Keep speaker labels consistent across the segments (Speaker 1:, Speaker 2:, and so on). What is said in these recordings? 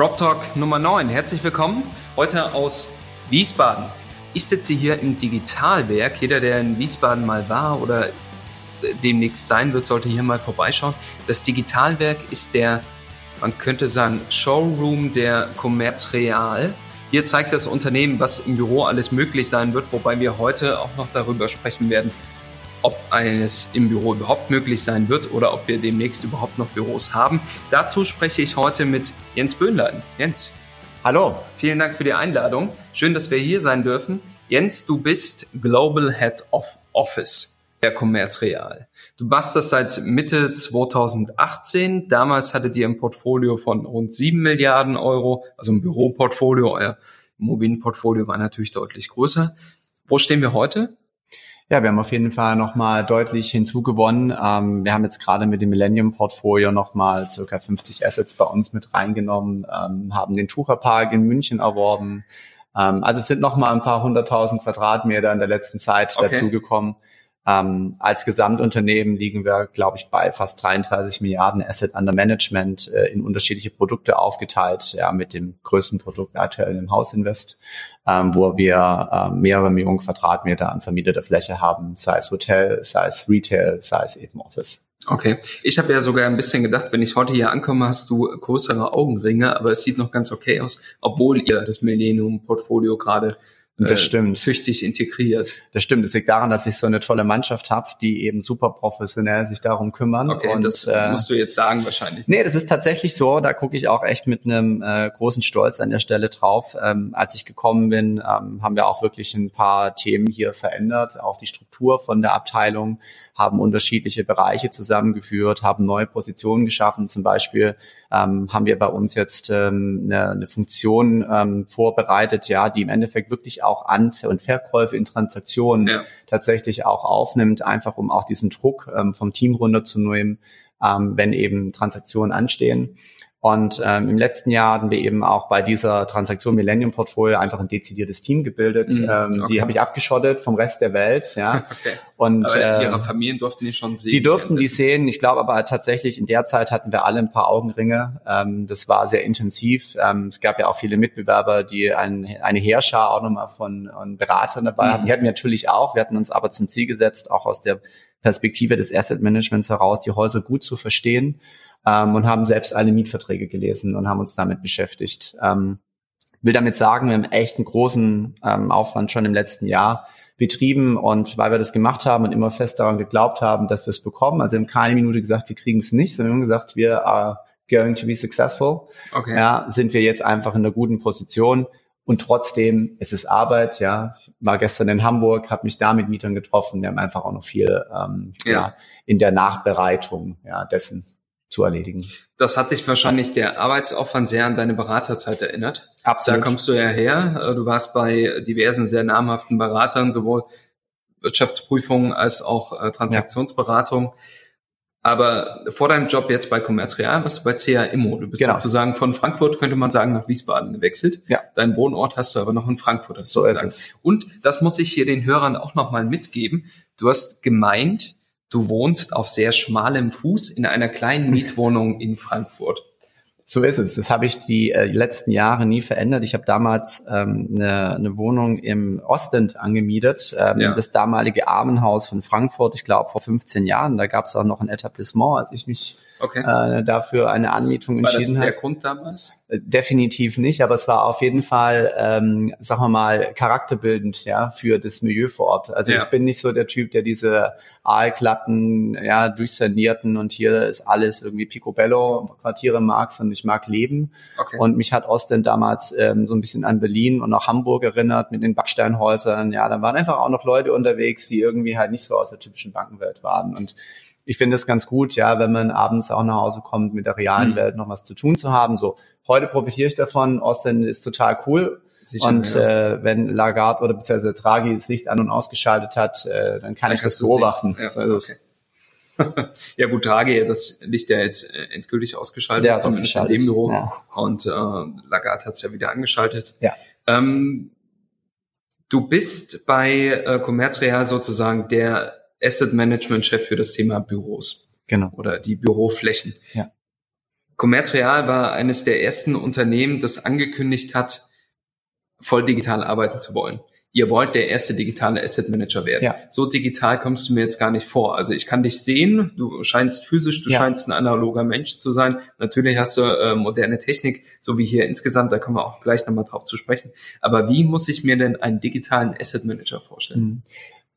Speaker 1: Prop Talk Nummer 9. Herzlich willkommen. Heute aus Wiesbaden. Ich sitze hier im Digitalwerk. Jeder, der in Wiesbaden mal war oder demnächst sein wird, sollte hier mal vorbeischauen. Das Digitalwerk ist der, man könnte sagen, Showroom der Commerz Real. Hier zeigt das Unternehmen, was im Büro alles möglich sein wird, wobei wir heute auch noch darüber sprechen werden, ob eines im Büro überhaupt möglich sein wird oder ob wir demnächst überhaupt noch Büros haben. Dazu spreche ich heute mit Jens Böhnlein. Jens. Hallo, vielen Dank für die Einladung. Schön, dass wir hier sein dürfen. Jens, du bist Global Head of Office der Commerz Real. Du machst das seit Mitte 2018. Damals hattet ihr ein Portfolio von rund 7 Milliarden Euro, also ein Büroportfolio. Euer Immobilienportfolio war natürlich deutlich größer. Wo stehen wir heute?
Speaker 2: Ja, wir haben auf jeden Fall nochmal deutlich hinzugewonnen. Ähm, wir haben jetzt gerade mit dem Millennium-Portfolio nochmal circa 50 Assets bei uns mit reingenommen, ähm, haben den Tucherpark in München erworben. Ähm, also es sind nochmal ein paar hunderttausend Quadratmeter in der letzten Zeit okay. dazugekommen. Ähm, als Gesamtunternehmen liegen wir, glaube ich, bei fast 33 Milliarden Asset under Management äh, in unterschiedliche Produkte aufgeteilt, ja, mit dem größten Produkt aktuell im Hausinvest, ähm, wo wir äh, mehrere Millionen Quadratmeter an vermieteter Fläche haben, sei es Hotel, sei es Retail, sei es eben Office.
Speaker 1: Okay. Ich habe ja sogar ein bisschen gedacht, wenn ich heute hier ankomme, hast du größere Augenringe, aber es sieht noch ganz okay aus, obwohl ihr das Millennium-Portfolio gerade
Speaker 2: das äh, stimmt.
Speaker 1: züchtig integriert.
Speaker 2: Das stimmt. Das liegt daran, dass ich so eine tolle Mannschaft habe, die eben super professionell sich darum kümmern.
Speaker 1: Okay, und, das äh, musst du jetzt sagen wahrscheinlich.
Speaker 2: Nee, das ist tatsächlich so. Da gucke ich auch echt mit einem äh, großen Stolz an der Stelle drauf. Ähm, als ich gekommen bin, ähm, haben wir auch wirklich ein paar Themen hier verändert. Auch die Struktur von der Abteilung haben unterschiedliche Bereiche zusammengeführt, haben neue Positionen geschaffen. Zum Beispiel ähm, haben wir bei uns jetzt ähm, eine, eine Funktion ähm, vorbereitet, ja, die im Endeffekt wirklich auch An- und Verkäufe in Transaktionen ja. tatsächlich auch aufnimmt, einfach um auch diesen Druck ähm, vom Team runterzunehmen, ähm, wenn eben Transaktionen anstehen. Und ähm, im letzten Jahr hatten wir eben auch bei dieser Transaktion Millennium Portfolio einfach ein dezidiertes Team gebildet. Mhm, ähm, okay. Die habe ich abgeschottet vom Rest der Welt. Ja.
Speaker 1: Okay. Und aber ihre ähm, Familien durften die schon sehen.
Speaker 2: Die durften die sehen. Ich glaube aber tatsächlich in der Zeit hatten wir alle ein paar Augenringe. Ähm, das war sehr intensiv. Ähm, es gab ja auch viele Mitbewerber, die ein, eine Heerschar auch nochmal von, von Beratern dabei mhm. hatten. Die hatten wir natürlich auch. Wir hatten uns aber zum Ziel gesetzt, auch aus der Perspektive des Asset Managements heraus, die Häuser gut zu verstehen ähm, und haben selbst alle Mietverträge gelesen und haben uns damit beschäftigt. Ähm, will damit sagen, wir haben echt einen großen ähm, Aufwand schon im letzten Jahr betrieben und weil wir das gemacht haben und immer fest daran geglaubt haben, dass wir es bekommen, also wir haben keine Minute gesagt, wir kriegen es nicht, sondern wir haben gesagt, wir are going to be successful. Okay. Ja, sind wir jetzt einfach in einer guten Position und trotzdem es ist Arbeit. Ja, war gestern in Hamburg, habe mich da mit Mietern getroffen. Wir haben einfach auch noch viel ähm, ja. ja in der Nachbereitung ja, dessen zu erledigen.
Speaker 1: Das hat dich wahrscheinlich der Arbeitsaufwand sehr an deine Beraterzeit erinnert.
Speaker 2: Absolut.
Speaker 1: Da kommst du ja her. Äh, du warst bei diversen sehr namhaften Beratern, sowohl Wirtschaftsprüfung als auch äh, Transaktionsberatung. Ja. Aber vor deinem Job jetzt bei Commerz Real warst du bei CA Immo. Du bist genau. sozusagen von Frankfurt, könnte man sagen, nach Wiesbaden gewechselt. Ja. Dein Wohnort hast du aber noch in Frankfurt. Hast so ist es. Und das muss ich hier den Hörern auch nochmal mitgeben. Du hast gemeint, du wohnst auf sehr schmalem Fuß in einer kleinen Mietwohnung in Frankfurt.
Speaker 2: So ist es. Das habe ich die äh, letzten Jahre nie verändert. Ich habe damals ähm, eine, eine Wohnung im Ostend angemietet, ähm, ja. das damalige Armenhaus von Frankfurt, ich glaube vor 15 Jahren. Da gab es auch noch ein Etablissement, als ich mich okay. äh, dafür eine Anmietung entschieden habe. War das
Speaker 1: der Grund damals?
Speaker 2: Äh, definitiv nicht, aber es war auf jeden Fall, ähm, sagen wir mal, charakterbildend ja für das Milieu vor Ort. Also ja. ich bin nicht so der Typ, der diese Aalglatten, ja, durchsanierten und hier ist alles irgendwie Picobello Quartiere mag, sondern ich mag Leben. Okay. Und mich hat Ostend damals ähm, so ein bisschen an Berlin und auch Hamburg erinnert mit den Backsteinhäusern. Ja, da waren einfach auch noch Leute unterwegs, die irgendwie halt nicht so aus der typischen Bankenwelt waren und ich finde es ganz gut, ja, wenn man abends auch nach Hause kommt, mit der realen mhm. Welt noch was zu tun zu haben. So Heute profitiere ich davon. Austin ist total cool. Sicher, und ja. äh, wenn Lagarde oder beziehungsweise Draghi das Licht an und ausgeschaltet hat, äh, dann kann dann ich das beobachten.
Speaker 1: Ja, so okay. ja gut, Draghi, das Licht ja jetzt äh, endgültig ausgeschaltet,
Speaker 2: Der zumindest in dem Büro.
Speaker 1: Ja. Und äh, Lagarde hat es ja wieder angeschaltet.
Speaker 2: Ja. Ähm,
Speaker 1: du bist bei äh, Commerzreal sozusagen der Asset Management Chef für das Thema Büros.
Speaker 2: Genau.
Speaker 1: Oder die Büroflächen.
Speaker 2: Ja.
Speaker 1: Commerzreal war eines der ersten Unternehmen, das angekündigt hat, voll digital arbeiten zu wollen. Ihr wollt der erste digitale Asset Manager werden.
Speaker 2: Ja.
Speaker 1: So digital kommst du mir jetzt gar nicht vor. Also ich kann dich sehen, du scheinst physisch, du ja. scheinst ein analoger Mensch zu sein. Natürlich hast du äh, moderne Technik, so wie hier insgesamt, da kommen wir auch gleich nochmal drauf zu sprechen. Aber wie muss ich mir denn einen digitalen Asset Manager vorstellen? Mhm.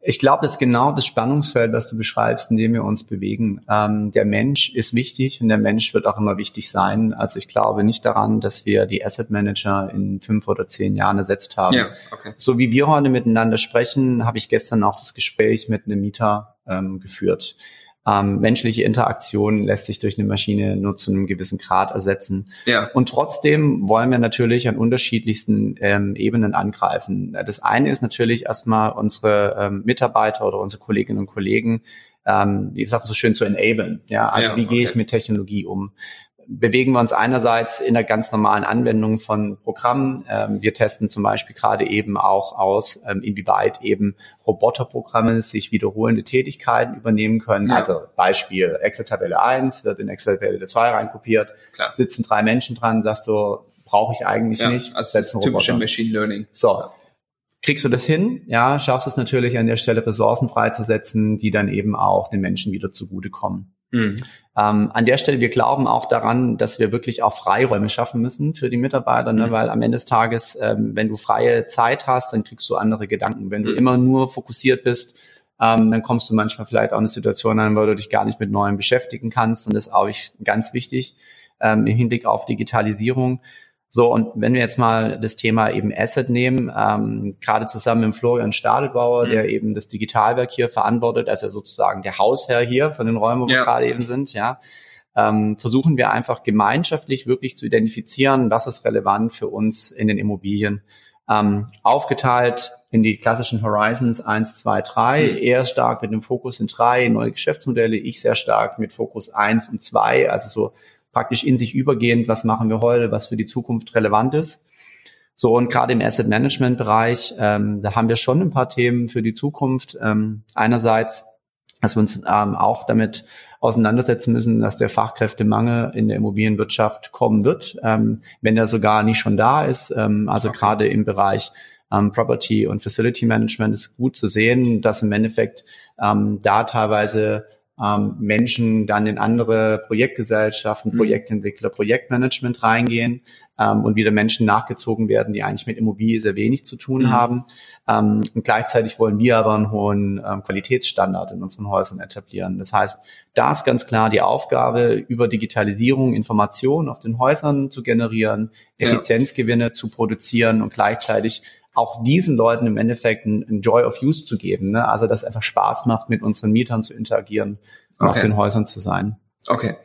Speaker 2: Ich glaube, das ist genau das Spannungsfeld, was du beschreibst, in dem wir uns bewegen. Ähm, der Mensch ist wichtig und der Mensch wird auch immer wichtig sein. Also ich glaube nicht daran, dass wir die Asset Manager in fünf oder zehn Jahren ersetzt haben. Ja, okay. So wie wir heute miteinander sprechen, habe ich gestern auch das Gespräch mit einem Mieter ähm, geführt. Ähm, menschliche Interaktion lässt sich durch eine Maschine nur zu einem gewissen Grad ersetzen.
Speaker 1: Ja.
Speaker 2: Und trotzdem wollen wir natürlich an unterschiedlichsten ähm, Ebenen angreifen. Das eine ist natürlich erstmal unsere ähm, Mitarbeiter oder unsere Kolleginnen und Kollegen, ähm, wie gesagt, so schön zu enablen. Ja, also ja, wie gehe ich mit Technologie um? Bewegen wir uns einerseits in der ganz normalen Anwendung von Programmen. Ähm, wir testen zum Beispiel gerade eben auch aus, ähm, inwieweit eben Roboterprogramme sich wiederholende Tätigkeiten übernehmen können. Ja. Also Beispiel Excel-Tabelle 1 wird in Excel-Tabelle 2 reinkopiert, Klar. sitzen drei Menschen dran, sagst du, brauche ich eigentlich ja, nicht.
Speaker 1: Also das typische Machine Learning.
Speaker 2: So. Kriegst du das hin? Ja, schaffst es natürlich an der Stelle Ressourcen freizusetzen, die dann eben auch den Menschen wieder zugutekommen. Mhm. Ähm, an der Stelle, wir glauben auch daran, dass wir wirklich auch Freiräume schaffen müssen für die Mitarbeiter, ne? Mhm. weil am Ende des Tages, ähm, wenn du freie Zeit hast, dann kriegst du andere Gedanken. Wenn du mhm. immer nur fokussiert bist, ähm, dann kommst du manchmal vielleicht auch in eine Situation an, wo du dich gar nicht mit Neuem beschäftigen kannst. Und das ist auch ganz wichtig ähm, im Hinblick auf Digitalisierung. So, und wenn wir jetzt mal das Thema eben Asset nehmen, ähm, gerade zusammen mit Florian Stadelbauer, mhm. der eben das Digitalwerk hier verantwortet, also sozusagen der Hausherr hier von den Räumen, wo ja. wir gerade eben sind, ja, ähm, versuchen wir einfach gemeinschaftlich wirklich zu identifizieren, was ist relevant für uns in den Immobilien. Ähm, aufgeteilt in die klassischen Horizons 1, 2, 3, mhm. eher stark mit dem Fokus in drei neue Geschäftsmodelle, ich sehr stark mit Fokus 1 und 2, also so praktisch in sich übergehend, was machen wir heute, was für die Zukunft relevant ist. So, und gerade im Asset Management Bereich, ähm, da haben wir schon ein paar Themen für die Zukunft. Ähm, einerseits, dass wir uns ähm, auch damit auseinandersetzen müssen, dass der Fachkräftemangel in der Immobilienwirtschaft kommen wird, ähm, wenn er sogar nicht schon da ist. Ähm, also okay. gerade im Bereich ähm, Property und Facility Management ist gut zu sehen, dass im Endeffekt ähm, da teilweise ähm, Menschen dann in andere Projektgesellschaften, mhm. Projektentwickler, Projektmanagement reingehen ähm, und wieder Menschen nachgezogen werden, die eigentlich mit Immobilie sehr wenig zu tun mhm. haben. Ähm, und gleichzeitig wollen wir aber einen hohen ähm, Qualitätsstandard in unseren Häusern etablieren. Das heißt, da ist ganz klar die Aufgabe, über Digitalisierung Informationen auf den Häusern zu generieren, Effizienzgewinne ja. zu produzieren und gleichzeitig auch diesen Leuten im Endeffekt ein, Joy of Use zu geben. Ne? Also dass es einfach Spaß macht, mit unseren Mietern zu interagieren und okay. auf den Häusern zu sein.
Speaker 1: Okay.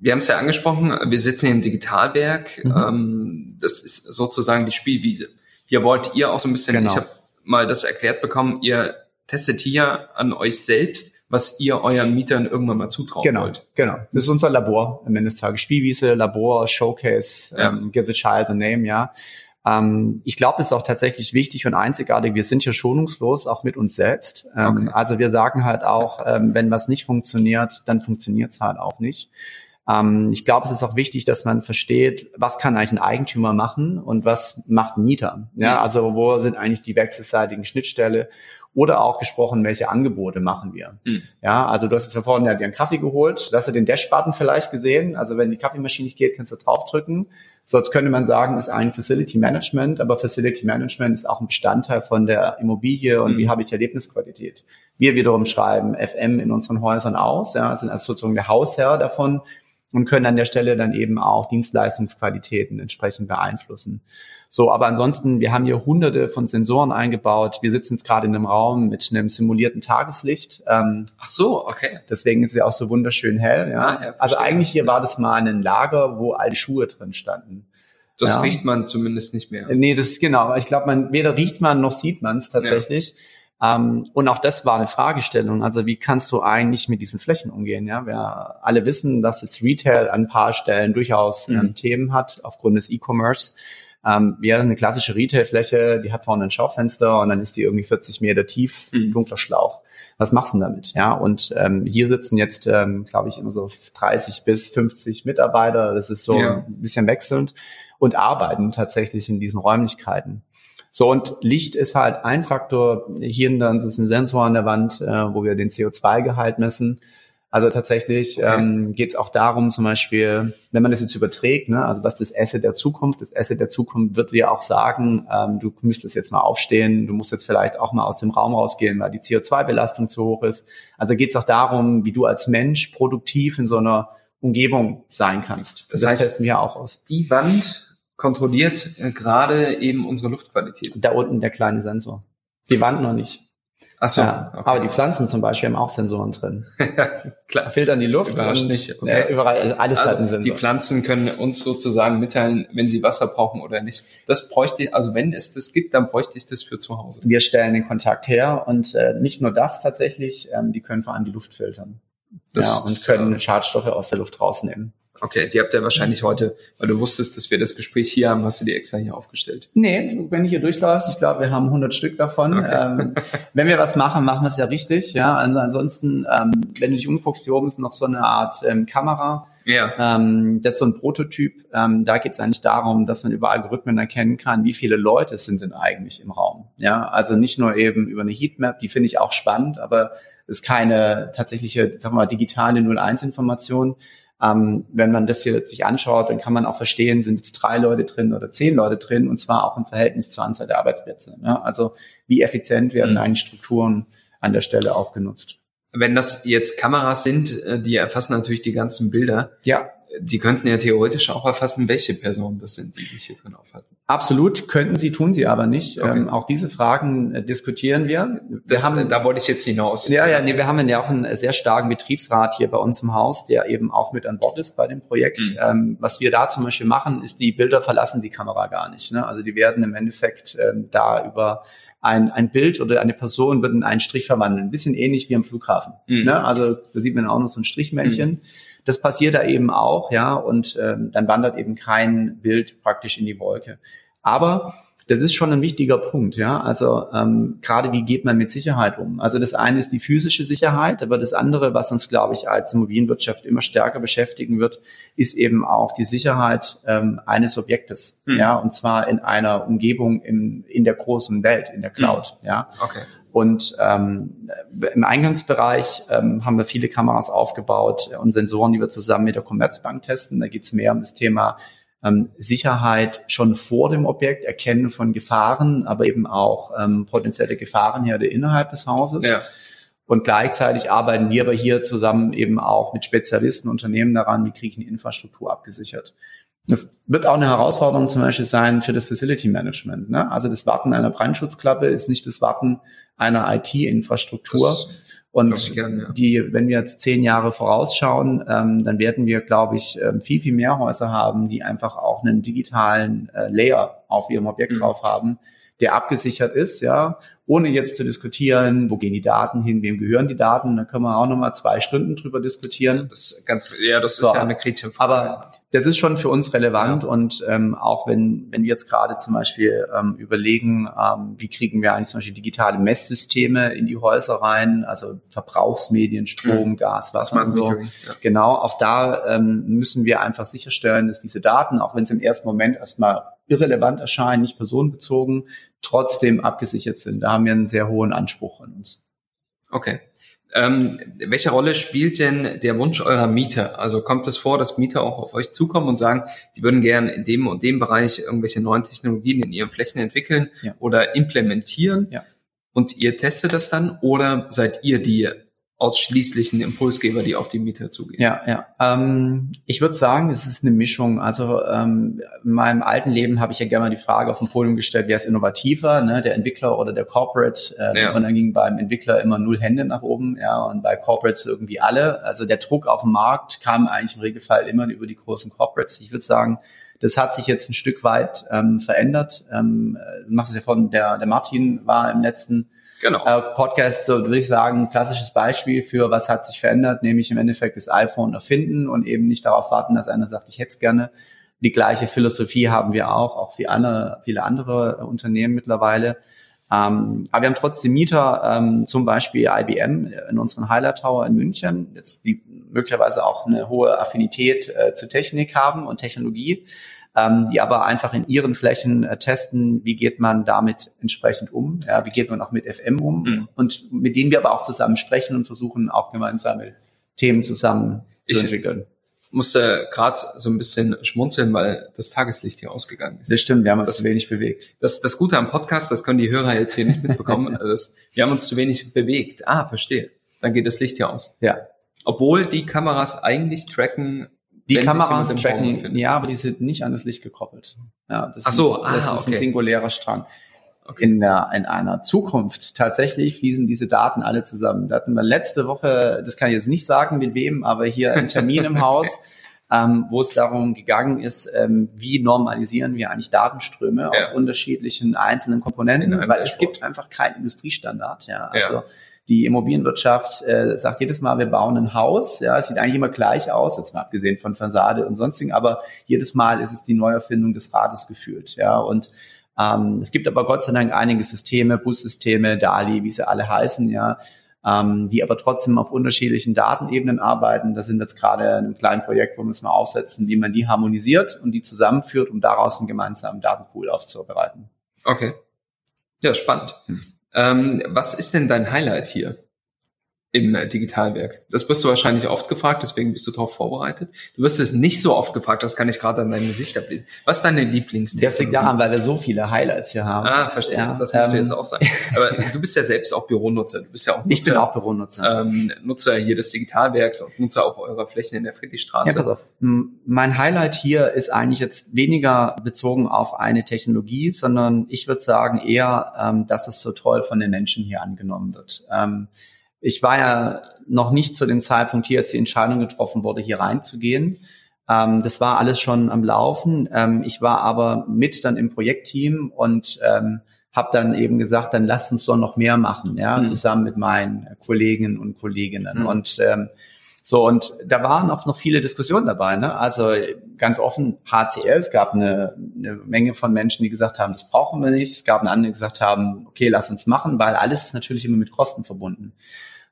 Speaker 1: Wir haben es ja angesprochen, wir sitzen hier im Digitalberg. Mhm. Ähm, das ist sozusagen die Spielwiese. Hier wollt ihr auch so ein bisschen, genau. ich habe mal das erklärt bekommen, ihr testet hier an euch selbst, was ihr euren Mietern irgendwann mal zutrauen
Speaker 2: genau,
Speaker 1: wollt.
Speaker 2: Genau, das ist unser Labor am Ende des Tages. Spielwiese, Labor, Showcase, ja. ähm, give a child a name, ja. Ähm, ich glaube, das ist auch tatsächlich wichtig und einzigartig. Wir sind hier schonungslos, auch mit uns selbst. Ähm, okay. Also wir sagen halt auch, ähm, wenn was nicht funktioniert, dann funktioniert es halt auch nicht. Ähm, ich glaube, es ist auch wichtig, dass man versteht, was kann eigentlich ein Eigentümer machen und was macht ein Mieter. Ja, also wo sind eigentlich die wechselseitigen Schnittstelle oder auch gesprochen, welche Angebote machen wir. Mhm. Ja, also du hast jetzt ja vorhin ja dir einen Kaffee geholt, du hast ja den Dash-Button vielleicht gesehen. Also wenn die Kaffeemaschine nicht geht, kannst du draufdrücken. So, jetzt könnte man sagen, ist ein Facility Management, aber Facility Management ist auch ein Bestandteil von der Immobilie und mhm. wie habe ich Erlebnisqualität. Wir wiederum schreiben FM in unseren Häusern aus, ja, sind also sozusagen der Hausherr davon, und können an der Stelle dann eben auch Dienstleistungsqualitäten entsprechend beeinflussen. So, aber ansonsten, wir haben hier hunderte von Sensoren eingebaut. Wir sitzen jetzt gerade in einem Raum mit einem simulierten Tageslicht.
Speaker 1: Ähm, Ach so, okay.
Speaker 2: Deswegen ist es ja auch so wunderschön hell. Ja. Ah, ja also eigentlich hier war das mal ein Lager, wo alte Schuhe drin standen.
Speaker 1: Das ja. riecht man zumindest nicht mehr.
Speaker 2: Nee, das ist genau. Ich glaube, man weder riecht man noch sieht man es tatsächlich. Ja. Ähm, und auch das war eine Fragestellung. Also wie kannst du eigentlich mit diesen Flächen umgehen? Ja, wir alle wissen, dass jetzt Retail an ein paar Stellen durchaus mhm. ähm, Themen hat aufgrund des E-Commerce. Ähm, wir eine klassische Retail-Fläche, die hat vorne ein Schaufenster und dann ist die irgendwie 40 Meter tief, mhm. dunkler Schlauch. Was machst du denn damit? Ja, und ähm, hier sitzen jetzt, ähm, glaube ich, immer so 30 bis 50 Mitarbeiter. Das ist so ja. ein bisschen wechselnd und arbeiten tatsächlich in diesen Räumlichkeiten. So, und Licht ist halt ein Faktor. Hier dann ist es ein Sensor an der Wand, äh, wo wir den CO2-Gehalt messen. Also tatsächlich okay. ähm, geht es auch darum, zum Beispiel, wenn man das jetzt überträgt, ne, also was das Asset der Zukunft, das Asset der Zukunft wird dir auch sagen, ähm, du müsstest jetzt mal aufstehen, du musst jetzt vielleicht auch mal aus dem Raum rausgehen, weil die CO2-Belastung zu hoch ist. Also geht es auch darum, wie du als Mensch produktiv in so einer Umgebung sein kannst.
Speaker 1: Das, das heißt, testen wir auch aus. Die Wand kontrolliert äh, gerade eben unsere Luftqualität.
Speaker 2: Da unten der kleine Sensor. Die Wand noch nicht.
Speaker 1: Ach so, ja,
Speaker 2: okay. Aber die Pflanzen zum Beispiel haben auch Sensoren drin.
Speaker 1: Klar.
Speaker 2: Filtern die Luft.
Speaker 1: Das und, nicht.
Speaker 2: Okay. Äh, überall, also alles
Speaker 1: also
Speaker 2: hat einen
Speaker 1: Sensor. Die Pflanzen können uns sozusagen mitteilen, wenn sie Wasser brauchen oder nicht. Das bräuchte ich, also wenn es das gibt, dann bräuchte ich das für zu Hause.
Speaker 2: Wir stellen den Kontakt her und äh, nicht nur das tatsächlich, ähm, die können vor allem die Luft filtern. Das ja, und können äh, Schadstoffe aus der Luft rausnehmen.
Speaker 1: Okay, die habt ihr wahrscheinlich heute, weil du wusstest, dass wir das Gespräch hier haben, hast du die extra hier aufgestellt?
Speaker 2: Nee, wenn ich hier durchlasse, ich glaube, wir haben 100 Stück davon. Okay. Ähm, wenn wir was machen, machen wir es ja richtig. Ja, also ansonsten, ähm, wenn du dich umguckst, hier oben ist noch so eine Art ähm, Kamera. Ja. Ähm, das ist so ein Prototyp. Ähm, da geht es eigentlich darum, dass man über Algorithmen erkennen kann, wie viele Leute sind denn eigentlich im Raum. Ja, also nicht nur eben über eine Heatmap, die finde ich auch spannend, aber ist keine tatsächliche, sagen wir mal, digitale 01-Information ähm, wenn man das hier sich anschaut, dann kann man auch verstehen, sind jetzt drei Leute drin oder zehn Leute drin und zwar auch im Verhältnis zur Anzahl der Arbeitsplätze. Ne? Also wie effizient werden mhm. eigentlich Strukturen an der Stelle auch genutzt.
Speaker 1: Wenn das jetzt Kameras sind, äh, die erfassen natürlich die ganzen Bilder.
Speaker 2: Ja
Speaker 1: die könnten ja theoretisch auch erfassen, welche Personen das sind, die sich hier drin aufhalten.
Speaker 2: Absolut, könnten sie, tun sie aber nicht. Okay. Ähm, auch diese Fragen äh, diskutieren wir. wir
Speaker 1: das, haben, da wollte ich jetzt hinaus.
Speaker 2: Ja, ja, nee, wir haben ja auch einen sehr starken Betriebsrat hier bei uns im Haus, der eben auch mit an Bord ist bei dem Projekt. Mhm. Ähm, was wir da zum Beispiel machen, ist, die Bilder verlassen die Kamera gar nicht. Ne? Also die werden im Endeffekt ähm, da über ein, ein Bild oder eine Person wird in einen Strich verwandeln. Ein bisschen ähnlich wie am Flughafen. Mhm. Ne? Also da sieht man auch noch so ein Strichmännchen. Mhm. Das passiert da eben auch, ja, und ähm, dann wandert eben kein Bild praktisch in die Wolke. Aber das ist schon ein wichtiger Punkt, ja. Also ähm, gerade wie geht man mit Sicherheit um? Also das eine ist die physische Sicherheit, aber das andere, was uns, glaube ich, als Immobilienwirtschaft immer stärker beschäftigen wird, ist eben auch die Sicherheit ähm, eines Objektes, hm. ja, und zwar in einer Umgebung im, in der großen Welt, in der Cloud, hm. ja.
Speaker 1: Okay.
Speaker 2: Und ähm, im Eingangsbereich ähm, haben wir viele Kameras aufgebaut und Sensoren, die wir zusammen mit der Commerzbank testen. Da geht es mehr um das Thema ähm, Sicherheit schon vor dem Objekt, Erkennen von Gefahren, aber eben auch ähm, potenzielle Gefahrenherde innerhalb des Hauses. Ja. Und gleichzeitig arbeiten wir aber hier zusammen eben auch mit Spezialisten, Unternehmen daran, wie kriege ich eine Infrastruktur abgesichert. Das wird auch eine Herausforderung zum Beispiel sein für das Facility Management. Ne? Also das Warten einer Brandschutzklappe ist nicht das Warten einer IT-Infrastruktur. Und gern, ja. die, wenn wir jetzt zehn Jahre vorausschauen, ähm, dann werden wir, glaube ich, ähm, viel, viel mehr Häuser haben, die einfach auch einen digitalen äh, Layer auf ihrem Objekt mhm. drauf haben, der abgesichert ist, ja, ohne jetzt zu diskutieren, wo gehen die Daten hin, wem gehören die Daten, da können wir auch nochmal zwei Stunden drüber diskutieren.
Speaker 1: Das ganz, ja, das
Speaker 2: so, ist ja eine kritische Frage. Aber das ist schon für uns relevant ja. und ähm, auch wenn, wenn wir jetzt gerade zum Beispiel ähm, überlegen, ähm, wie kriegen wir eigentlich zum Beispiel digitale Messsysteme in die Häuser rein, also Verbrauchsmedien, Strom, mhm. Gas, Wasser und so. Ja. Genau, auch da ähm, müssen wir einfach sicherstellen, dass diese Daten, auch wenn es im ersten Moment erstmal irrelevant erscheinen, nicht personenbezogen, trotzdem abgesichert sind. Da haben wir einen sehr hohen Anspruch an uns.
Speaker 1: Okay. Ähm, welche Rolle spielt denn der Wunsch eurer Mieter? Also kommt es vor, dass Mieter auch auf euch zukommen und sagen, die würden gerne in dem und dem Bereich irgendwelche neuen Technologien in ihren Flächen entwickeln ja. oder implementieren? Ja. Und ihr testet das dann oder seid ihr die ausschließlichen Impulsgeber, die auf die Mieter zugehen?
Speaker 2: Ja, ja. Ähm, ich würde sagen, es ist eine Mischung. Also ähm, in meinem alten Leben habe ich ja gerne mal die Frage auf dem Podium gestellt, wer ist innovativer, ne? der Entwickler oder der Corporate? Äh, ja. Und dann ging beim Entwickler immer null Hände nach oben, ja, und bei Corporates irgendwie alle. Also der Druck auf dem Markt kam eigentlich im Regelfall immer über die großen Corporates. Ich würde sagen, das hat sich jetzt ein Stück weit ähm, verändert. Ähm, du machst es ja von der, der Martin war im letzten genau. äh, Podcast, so würde ich sagen, klassisches Beispiel für was hat sich verändert, nämlich im Endeffekt das iPhone erfinden und eben nicht darauf warten, dass einer sagt, ich hätte es gerne. Die gleiche Philosophie haben wir auch, auch wie alle, viele andere Unternehmen mittlerweile. Ähm, aber wir haben trotzdem Mieter, ähm, zum Beispiel IBM in unseren Highlight Tower in München, jetzt die möglicherweise auch eine hohe Affinität äh, zu Technik haben und Technologie ähm, die aber einfach in ihren Flächen äh, testen, wie geht man damit entsprechend um, ja, wie geht man auch mit FM um mhm. und mit denen wir aber auch zusammen sprechen und versuchen auch gemeinsame Themen zusammen ich zu entwickeln.
Speaker 1: Musste gerade so ein bisschen schmunzeln, weil das Tageslicht hier ausgegangen ist.
Speaker 2: Das stimmt, wir haben uns das, zu wenig bewegt.
Speaker 1: Das, das Gute am Podcast, das können die Hörer jetzt hier nicht mitbekommen, also das, wir haben uns zu wenig bewegt. Ah, verstehe. Dann geht das Licht hier aus.
Speaker 2: Ja.
Speaker 1: Obwohl die Kameras eigentlich tracken,
Speaker 2: die Kameras tracken, ja, aber die sind nicht an das Licht gekoppelt. Ja, das
Speaker 1: Ach so,
Speaker 2: ist, ah, das ist okay. ein singulärer Strang. Okay. In, der, in einer Zukunft tatsächlich fließen diese Daten alle zusammen. Da hatten wir letzte Woche, das kann ich jetzt nicht sagen mit wem, aber hier einen Termin im Haus, ähm, wo es darum gegangen ist, ähm, wie normalisieren wir eigentlich Datenströme ja. aus unterschiedlichen einzelnen Komponenten, weil es gibt einfach keinen Industriestandard. Ja, also ja die Immobilienwirtschaft äh, sagt jedes Mal, wir bauen ein Haus. Ja, es sieht eigentlich immer gleich aus, jetzt mal abgesehen von Fassade und sonstigen, aber jedes Mal ist es die Neuerfindung des Rades gefühlt. Ja, und ähm, es gibt aber Gott sei Dank einige Systeme, Bussysteme, DALI, wie sie alle heißen, ja, ähm, die aber trotzdem auf unterschiedlichen Datenebenen arbeiten. Da sind wir jetzt gerade in einem kleinen Projekt, wo wir es mal aufsetzen, wie man die harmonisiert und die zusammenführt, um daraus einen gemeinsamen Datenpool aufzubereiten.
Speaker 1: Okay. Ja, spannend. Hm. Ähm, was ist denn dein Highlight hier? Im Digitalwerk? Das wirst du wahrscheinlich oft gefragt, deswegen bist du darauf vorbereitet. Du wirst es nicht so oft gefragt, das kann ich gerade an deinem Gesicht ablesen. Was ist deine Lieblingstechnologie?
Speaker 2: Das liegt daran, weil wir so viele Highlights hier haben.
Speaker 1: Ah, verstehe. Ja, das musst ähm, du jetzt auch sagen. Aber du bist ja selbst auch Büronutzer. Du bist ja auch
Speaker 2: Nutzer, Ich bin auch Büronutzer.
Speaker 1: Ähm, Nutzer hier des Digitalwerks und Nutzer auch eurer Flächen in der Friedrichstraße.
Speaker 2: Ja, pass auf. Mein Highlight hier ist eigentlich jetzt weniger bezogen auf eine Technologie, sondern ich würde sagen eher, ähm, dass es so toll von den Menschen hier angenommen wird. Ähm, ich war ja noch nicht zu dem Zeitpunkt hier, als die Entscheidung getroffen wurde, hier reinzugehen. Ähm, das war alles schon am Laufen. Ähm, ich war aber mit dann im Projektteam und ähm, habe dann eben gesagt, dann lasst uns doch noch mehr machen, ja, mhm. zusammen mit meinen Kolleginnen und Kolleginnen. Mhm. Und ähm, so, und da waren auch noch viele Diskussionen dabei. Ne? Also ganz offen HCL, es gab eine, eine Menge von Menschen, die gesagt haben, das brauchen wir nicht. Es gab eine andere, die gesagt haben, okay, lass uns machen, weil alles ist natürlich immer mit Kosten verbunden.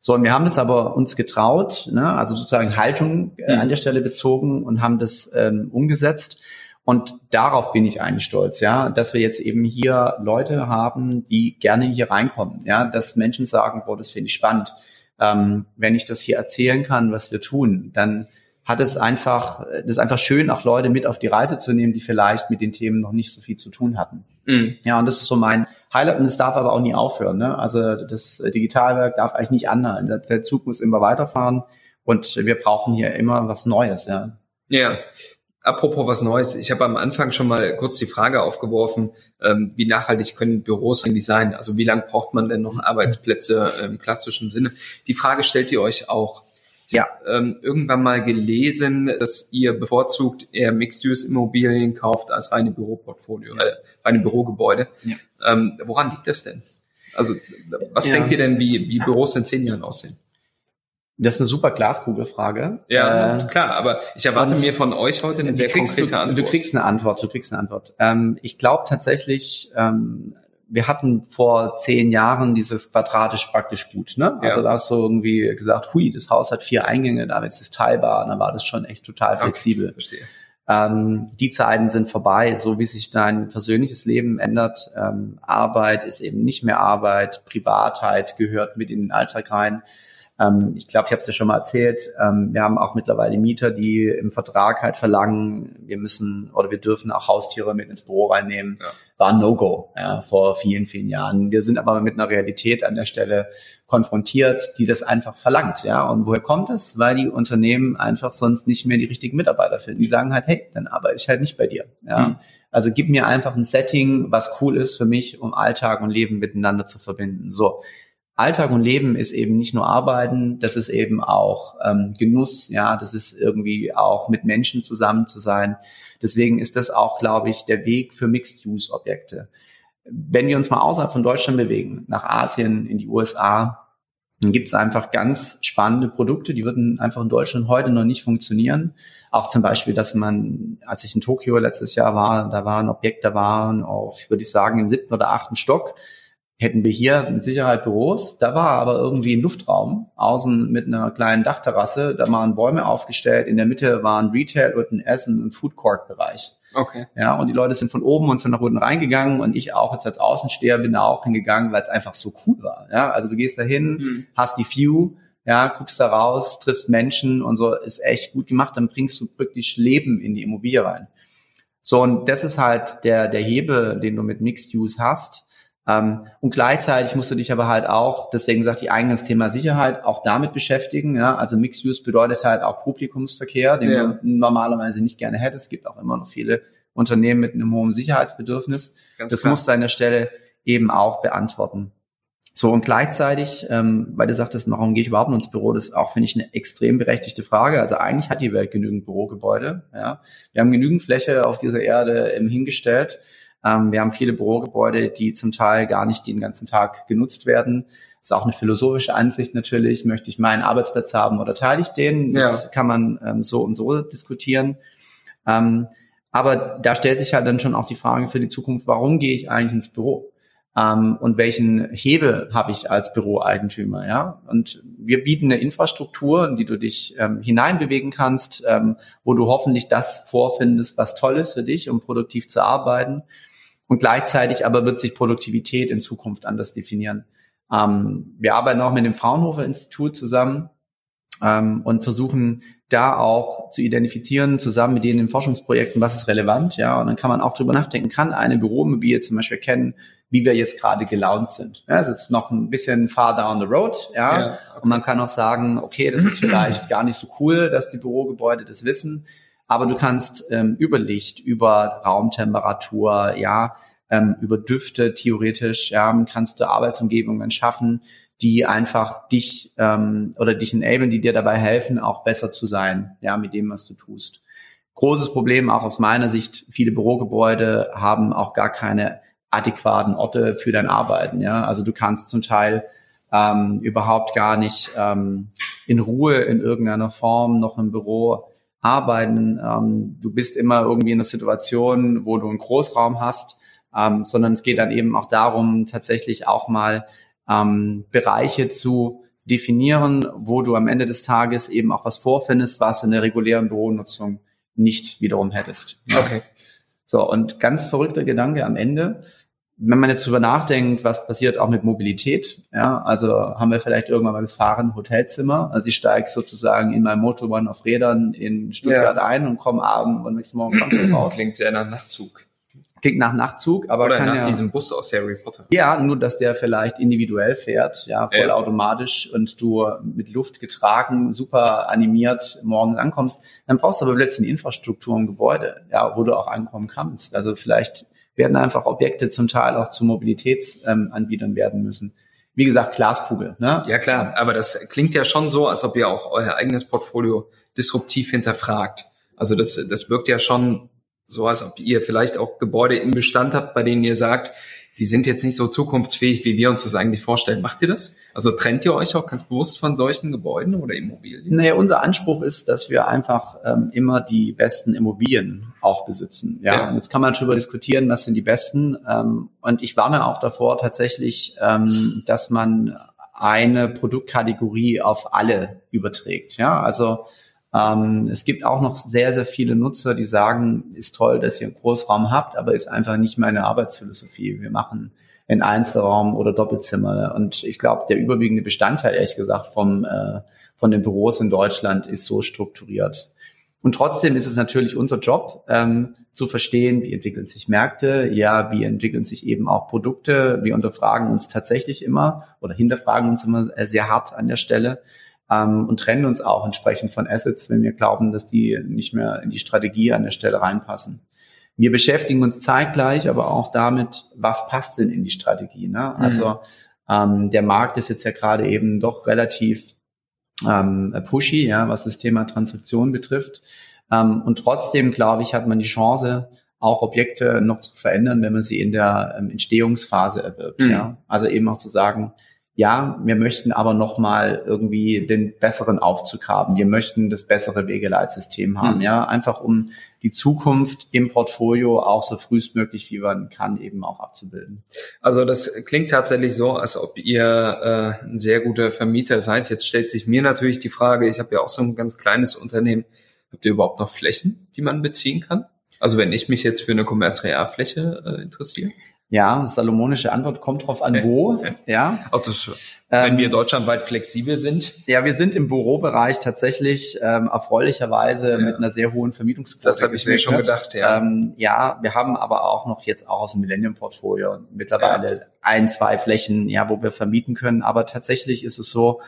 Speaker 2: So, und wir haben das aber uns getraut, ne? also sozusagen Haltung äh, mhm. an der Stelle bezogen und haben das ähm, umgesetzt. Und darauf bin ich eigentlich stolz, ja, dass wir jetzt eben hier Leute haben, die gerne hier reinkommen, ja, dass Menschen sagen, boah, das finde ich spannend ähm, wenn ich das hier erzählen kann, was wir tun, dann hat es einfach, das ist einfach schön, auch Leute mit auf die Reise zu nehmen, die vielleicht mit den Themen noch nicht so viel zu tun hatten. Mhm. Ja, und das ist so mein Highlight und es darf aber auch nie aufhören. Ne? Also das Digitalwerk darf eigentlich nicht anhalten. Der Zug muss immer weiterfahren und wir brauchen hier immer was Neues. Ja.
Speaker 1: Ja, Apropos was Neues, ich habe am Anfang schon mal kurz die Frage aufgeworfen, ähm, wie nachhaltig können Büros eigentlich sein? Also wie lange braucht man denn noch Arbeitsplätze im klassischen Sinne? Die Frage stellt ihr euch auch. Ja, ähm, irgendwann mal gelesen, dass ihr bevorzugt eher Mixed-Use-Immobilien kauft als reine Büroportfolio, ja. äh, reine Bürogebäude. Ja. Ähm, woran liegt das denn? Also was ja. denkt ihr denn, wie, wie Büros in zehn Jahren aussehen?
Speaker 2: Das ist eine super Glaskugelfrage.
Speaker 1: Ja, äh, klar, aber ich erwarte mir von euch heute eine sehr konkrete
Speaker 2: du,
Speaker 1: Antwort.
Speaker 2: Du kriegst eine Antwort, du kriegst eine Antwort. Ähm, ich glaube tatsächlich, ähm, wir hatten vor zehn Jahren dieses quadratisch praktisch gut. Ne? Also ja. da hast du irgendwie gesagt, hui, das Haus hat vier Eingänge, damit ist es teilbar. Und dann war das schon echt total flexibel. Okay, verstehe. Ähm, die Zeiten sind vorbei, so wie sich dein persönliches Leben ändert. Ähm, Arbeit ist eben nicht mehr Arbeit, Privatheit gehört mit in den Alltag rein. Ähm, ich glaube, ich habe es dir schon mal erzählt. Ähm, wir haben auch mittlerweile Mieter, die im Vertrag halt verlangen, wir müssen oder wir dürfen auch Haustiere mit ins Büro reinnehmen. Ja. War ein No-Go ja, vor vielen, vielen Jahren. Wir sind aber mit einer Realität an der Stelle konfrontiert, die das einfach verlangt. Ja, und woher kommt das? Weil die Unternehmen einfach sonst nicht mehr die richtigen Mitarbeiter finden. Die sagen halt, hey, dann arbeite ich halt nicht bei dir. Ja, mhm. also gib mir einfach ein Setting, was cool ist für mich, um Alltag und Leben miteinander zu verbinden. So. Alltag und Leben ist eben nicht nur Arbeiten, das ist eben auch ähm, Genuss, ja, das ist irgendwie auch mit Menschen zusammen zu sein. Deswegen ist das auch, glaube ich, der Weg für Mixed-Use-Objekte. Wenn wir uns mal außerhalb von Deutschland bewegen, nach Asien, in die USA, dann gibt es einfach ganz spannende Produkte, die würden einfach in Deutschland heute noch nicht funktionieren. Auch zum Beispiel, dass man, als ich in Tokio letztes Jahr war, da war ein Objekt, da waren auf, würde ich sagen, im siebten oder achten Stock hätten wir hier mit Sicherheit Büros. Da war aber irgendwie ein Luftraum, außen mit einer kleinen Dachterrasse. Da waren Bäume aufgestellt. In der Mitte waren Retail und ein Essen- und Food Court Bereich.
Speaker 1: Okay.
Speaker 2: Ja, und die Leute sind von oben und von nach unten reingegangen und ich auch jetzt als Außensteher bin da auch hingegangen, weil es einfach so cool war. Ja, also du gehst da hin, mhm. hast die View, ja, guckst da raus, triffst Menschen und so, ist echt gut gemacht, dann bringst du wirklich Leben in die Immobilie rein. So, und das ist halt der, der Hebel, den du mit Mixed Use hast ähm, und gleichzeitig musst du dich aber halt auch, deswegen sagt die Eingangsthema Sicherheit, auch damit beschäftigen. Ja? Also Mixed Use bedeutet halt auch Publikumsverkehr, den ja. du normalerweise nicht gerne hättest. Es gibt auch immer noch viele Unternehmen mit einem hohen Sicherheitsbedürfnis. Ganz das klar. musst du an der Stelle eben auch beantworten. So, und gleichzeitig, ähm, weil du sagtest, warum gehe ich überhaupt ins Büro, das ist auch, finde ich, eine extrem berechtigte Frage. Also eigentlich hat die Welt genügend Bürogebäude. Ja? Wir haben genügend Fläche auf dieser Erde ähm, hingestellt. Ähm, wir haben viele Bürogebäude, die zum Teil gar nicht den ganzen Tag genutzt werden. Das ist auch eine philosophische Ansicht natürlich. Möchte ich meinen Arbeitsplatz haben oder teile ich den? Das ja. kann man ähm, so und so diskutieren. Ähm, aber da stellt sich halt dann schon auch die Frage für die Zukunft, warum gehe ich eigentlich ins Büro? Um, und welchen Hebel habe ich als Büroeigentümer, ja? Und wir bieten eine Infrastruktur, in die du dich ähm, hineinbewegen kannst, ähm, wo du hoffentlich das vorfindest, was toll ist für dich, um produktiv zu arbeiten. Und gleichzeitig aber wird sich Produktivität in Zukunft anders definieren. Ähm, wir arbeiten auch mit dem Fraunhofer Institut zusammen ähm, und versuchen da auch zu identifizieren, zusammen mit denen in Forschungsprojekten, was ist relevant, ja. Und dann kann man auch drüber nachdenken, kann eine Büromobilie zum Beispiel kennen, wie wir jetzt gerade gelaunt sind. Ja, es ist noch ein bisschen far down the road, ja. ja okay. Und man kann auch sagen, okay, das ist vielleicht gar nicht so cool, dass die Bürogebäude das wissen. Aber du kannst ähm, über Licht, über Raumtemperatur, ja, ähm, über Düfte theoretisch, ja, kannst du Arbeitsumgebungen schaffen, die einfach dich ähm, oder dich enablen, die dir dabei helfen, auch besser zu sein, ja, mit dem, was du tust. Großes Problem auch aus meiner Sicht, viele Bürogebäude haben auch gar keine adäquaten Orte für dein Arbeiten, ja. Also du kannst zum Teil ähm, überhaupt gar nicht ähm, in Ruhe in irgendeiner Form noch im Büro arbeiten. Ähm, du bist immer irgendwie in einer Situation, wo du einen Großraum hast, ähm, sondern es geht dann eben auch darum, tatsächlich auch mal ähm, Bereiche zu definieren, wo du am Ende des Tages eben auch was vorfindest, was in der regulären Büronutzung nicht wiederum hättest.
Speaker 1: Okay.
Speaker 2: So, und ganz verrückter Gedanke am Ende, wenn man jetzt drüber nachdenkt, was passiert auch mit Mobilität, ja, also haben wir vielleicht irgendwann mal das Fahren Hotelzimmer, also ich steige sozusagen in mein Motorrad auf Rädern in Stuttgart ja. ein und komme abends und nächsten Morgen
Speaker 1: raus. Klingt sehr nach Nachtzug.
Speaker 2: Klingt nach Nachtzug, aber
Speaker 1: Oder
Speaker 2: kann
Speaker 1: nach
Speaker 2: ja,
Speaker 1: diesem Bus aus Harry Potter.
Speaker 2: Ja, nur dass der vielleicht individuell fährt, ja, voll ja. automatisch und du mit Luft getragen, super animiert morgens ankommst. Dann brauchst du aber plötzlich eine Infrastruktur im Gebäude, ja, wo du auch ankommen kannst. Also vielleicht werden einfach Objekte zum Teil auch zu Mobilitätsanbietern ähm, werden müssen. Wie gesagt, Glaskugel. Ne?
Speaker 1: Ja klar, aber das klingt ja schon so, als ob ihr auch euer eigenes Portfolio disruptiv hinterfragt. Also das, das wirkt ja schon so, als ob ihr vielleicht auch Gebäude im Bestand habt, bei denen ihr sagt, die sind jetzt nicht so zukunftsfähig, wie wir uns das eigentlich vorstellen. Macht ihr das? Also trennt ihr euch auch ganz bewusst von solchen Gebäuden oder Immobilien?
Speaker 2: Naja, unser Anspruch ist, dass wir einfach ähm, immer die besten Immobilien auch besitzen. Ja, ja. Und jetzt kann man darüber diskutieren, was sind die besten. Ähm, und ich warne auch davor tatsächlich, ähm, dass man eine Produktkategorie auf alle überträgt. Ja, also Ähm, es gibt auch noch sehr, sehr viele Nutzer, die sagen, ist toll, dass ihr einen Großraum habt, aber ist einfach nicht meine Arbeitsphilosophie. Wir machen in Einzelraum oder Doppelzimmer. Und ich glaube, der überwiegende Bestandteil, ehrlich gesagt, vom, äh, von den Büros in Deutschland ist so strukturiert. Und trotzdem ist es natürlich unser Job, ähm, zu verstehen, wie entwickeln sich Märkte, ja, wie entwickeln sich eben auch Produkte. Wir unterfragen uns tatsächlich immer oder hinterfragen uns immer sehr hart an der Stelle ähm, und trennen uns auch entsprechend von Assets, wenn wir glauben, dass die nicht mehr in die Strategie an der Stelle reinpassen. Wir beschäftigen uns zeitgleich aber auch damit, was passt denn in die Strategie. Ne? Mhm. Also ähm, der Markt ist jetzt ja gerade eben doch relativ ähm, pushy, ja, was das Thema Transaktion betrifft. Ähm, und trotzdem, glaube ich, hat man die Chance, auch Objekte noch zu verändern, wenn man sie in der ähm, Entstehungsphase erwirbt. Mhm. Ja? Also eben auch zu sagen, ja, wir möchten aber nochmal irgendwie den besseren Aufzug haben. Wir möchten das bessere Wegeleitsystem haben, mhm. ja, einfach um die Zukunft im Portfolio auch so frühestmöglich wie man kann eben auch abzubilden.
Speaker 1: Also das klingt tatsächlich so, als ob ihr äh, ein sehr guter Vermieter seid. Jetzt stellt sich mir natürlich die Frage, ich habe ja auch so ein ganz kleines Unternehmen, habt ihr überhaupt noch Flächen, die man beziehen kann? Also wenn ich mich jetzt für eine Kommerzrealfläche äh, interessiere?
Speaker 2: Ja, salomonische Antwort kommt drauf an, wo. Ja.
Speaker 1: Auch das, wenn ähm, wir deutschlandweit flexibel sind.
Speaker 2: Ja, wir sind im Bürobereich tatsächlich ähm, erfreulicherweise ja. mit einer sehr hohen Vermietungsquote.
Speaker 1: Das habe ich mir schon gedacht, ja.
Speaker 2: Ähm, ja, wir haben aber auch noch jetzt auch aus dem Millennium-Portfolio mittlerweile ja. ein, zwei Flächen, ja, wo wir vermieten können. Aber tatsächlich ist es so,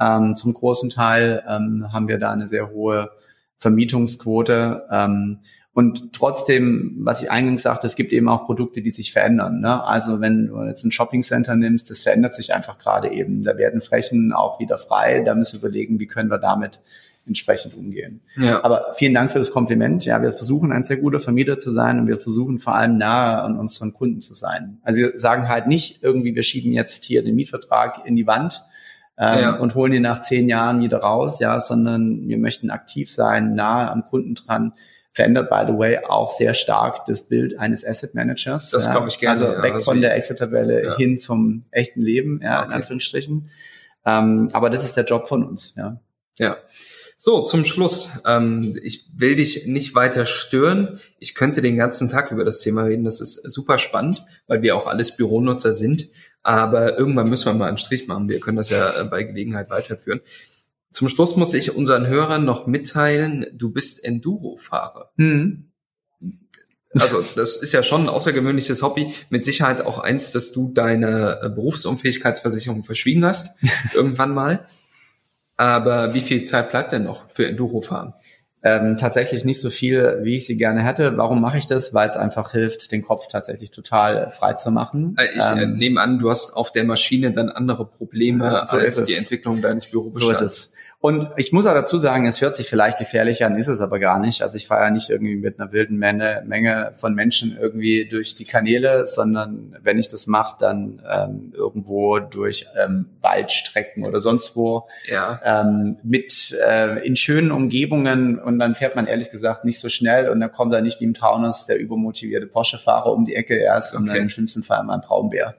Speaker 2: ähm, zum großen Teil ähm, haben wir da eine sehr hohe Vermietungsquote. Ähm, und trotzdem, was ich eingangs sagte, es gibt eben auch Produkte, die sich verändern. Ne? Also wenn du jetzt ein Shopping Center nimmst, das verändert sich einfach gerade eben. Da werden Flächen auch wieder frei. Da müssen wir überlegen, wie können wir damit entsprechend umgehen. Ja. Aber vielen Dank für das Kompliment. Ja, wir versuchen ein sehr guter Vermieter zu sein und wir versuchen vor allem nahe an unseren Kunden zu sein. Also wir sagen halt nicht irgendwie, wir schieben jetzt hier den Mietvertrag in die Wand ähm, ja. und holen ihn nach zehn Jahren wieder raus, ja, sondern wir möchten aktiv sein, nahe am Kunden dran verändert, by the way, auch sehr stark das Bild eines Asset Managers.
Speaker 1: Das glaube ich gerne.
Speaker 2: Also ja, weg von der Excel-Tabelle ja. hin zum echten Leben, ja, okay. in Anführungsstrichen. Ähm, aber das ist der Job von uns, ja.
Speaker 1: Ja. So, zum Schluss. Ähm, ich will dich nicht weiter stören. Ich könnte den ganzen Tag über das Thema reden. Das ist super spannend, weil wir auch alles Büronutzer sind. Aber irgendwann müssen wir mal einen Strich machen. Wir können das ja äh, bei Gelegenheit weiterführen. Zum Schluss muss ich unseren Hörern noch mitteilen, du bist Enduro-Fahrer. Mhm. Also das ist ja schon ein außergewöhnliches Hobby. Mit Sicherheit auch eins, dass du deine äh, Berufsunfähigkeitsversicherung verschwiegen hast, irgendwann mal. Aber wie viel Zeit bleibt denn noch für Enduro-Fahren?
Speaker 2: Ähm, tatsächlich nicht so viel, wie ich sie gerne hätte. Warum mache ich das? Weil es einfach hilft, den Kopf tatsächlich total frei zu machen.
Speaker 1: Äh, ich ähm, nehme an, du hast auf der Maschine dann andere Probleme so als die Entwicklung deines Bürobestands.
Speaker 2: So ist es. Und ich muss auch dazu sagen, es hört sich vielleicht gefährlich an, ist es aber gar nicht. Also ich fahre ja nicht irgendwie mit einer wilden Menge, Menge von Menschen irgendwie durch die Kanäle, sondern wenn ich das mache, dann ähm, irgendwo durch ähm, Waldstrecken oder sonst wo ja. ähm, mit äh, in schönen Umgebungen und dann fährt man ehrlich gesagt nicht so schnell und dann kommt da nicht wie im Taunus der übermotivierte Porsche-Fahrer um die Ecke erst und dann im schlimmsten Fall mal ein Braunbär.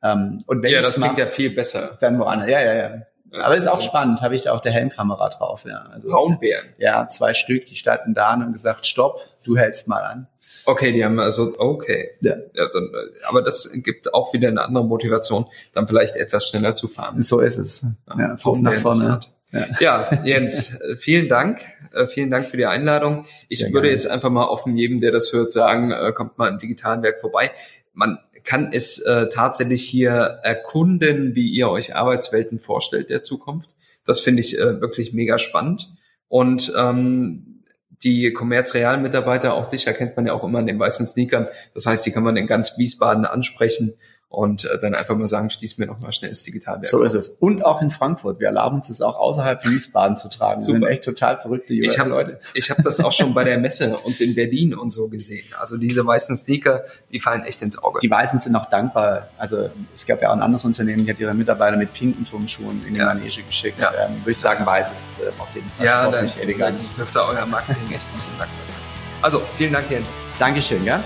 Speaker 1: Ähm, und wenn ja, das klingt ja viel besser.
Speaker 2: Dann woanders. Ja, ja, ja. Aber ist auch spannend, habe ich da auch der Helmkamera drauf, ja.
Speaker 1: Also, Braunbären?
Speaker 2: Ja, zwei Stück, die standen da und gesagt, stopp, du hältst mal an.
Speaker 1: Okay, die haben also, okay. Ja. ja dann, aber das gibt auch wieder eine andere Motivation, dann vielleicht etwas schneller zu fahren.
Speaker 2: So ist es. Ja, ja nach vorne.
Speaker 1: Ja. ja, Jens, äh, vielen Dank. Äh, vielen Dank für die Einladung. Ich Sehr würde gerne. jetzt einfach mal offen jedem, der das hört, sagen, äh, kommt mal im digitalen Werk vorbei. Man kann es äh, tatsächlich hier erkunden, wie ihr euch Arbeitswelten vorstellt der Zukunft. Das finde ich äh, wirklich mega spannend. Und ähm, die Commerz-Real-Mitarbeiter, auch dich erkennt man ja auch immer in den weißen Sneakern. Das heißt, die kann man in ganz Wiesbaden ansprechen und äh, dann einfach mal sagen, schließ mir noch mal schnell das Digitalwerk.
Speaker 2: So ist es. Und auch in Frankfurt. Wir erlauben uns das auch außerhalb von Wiesbaden zu tragen. Super. Wir sind echt total verrückte
Speaker 1: ich hab, Leute. Ich habe das auch schon bei der Messe und in Berlin und so gesehen. Also diese weißen Sneaker, die fallen echt ins Auge.
Speaker 2: Die Weißen sind auch dankbar. Also es gab ja auch ein anderes Unternehmen, die hat ihre Mitarbeiter mit pinken Turnschuhen in die ja. Manege geschickt. Ja. Ähm, würde ich sagen, weiß ist äh, auf jeden Fall
Speaker 1: ja, dann, elegant. Dann dürfte euer Marketing echt ein bisschen dankbar sein. Also, vielen Dank, Jens.
Speaker 2: Dankeschön, ja.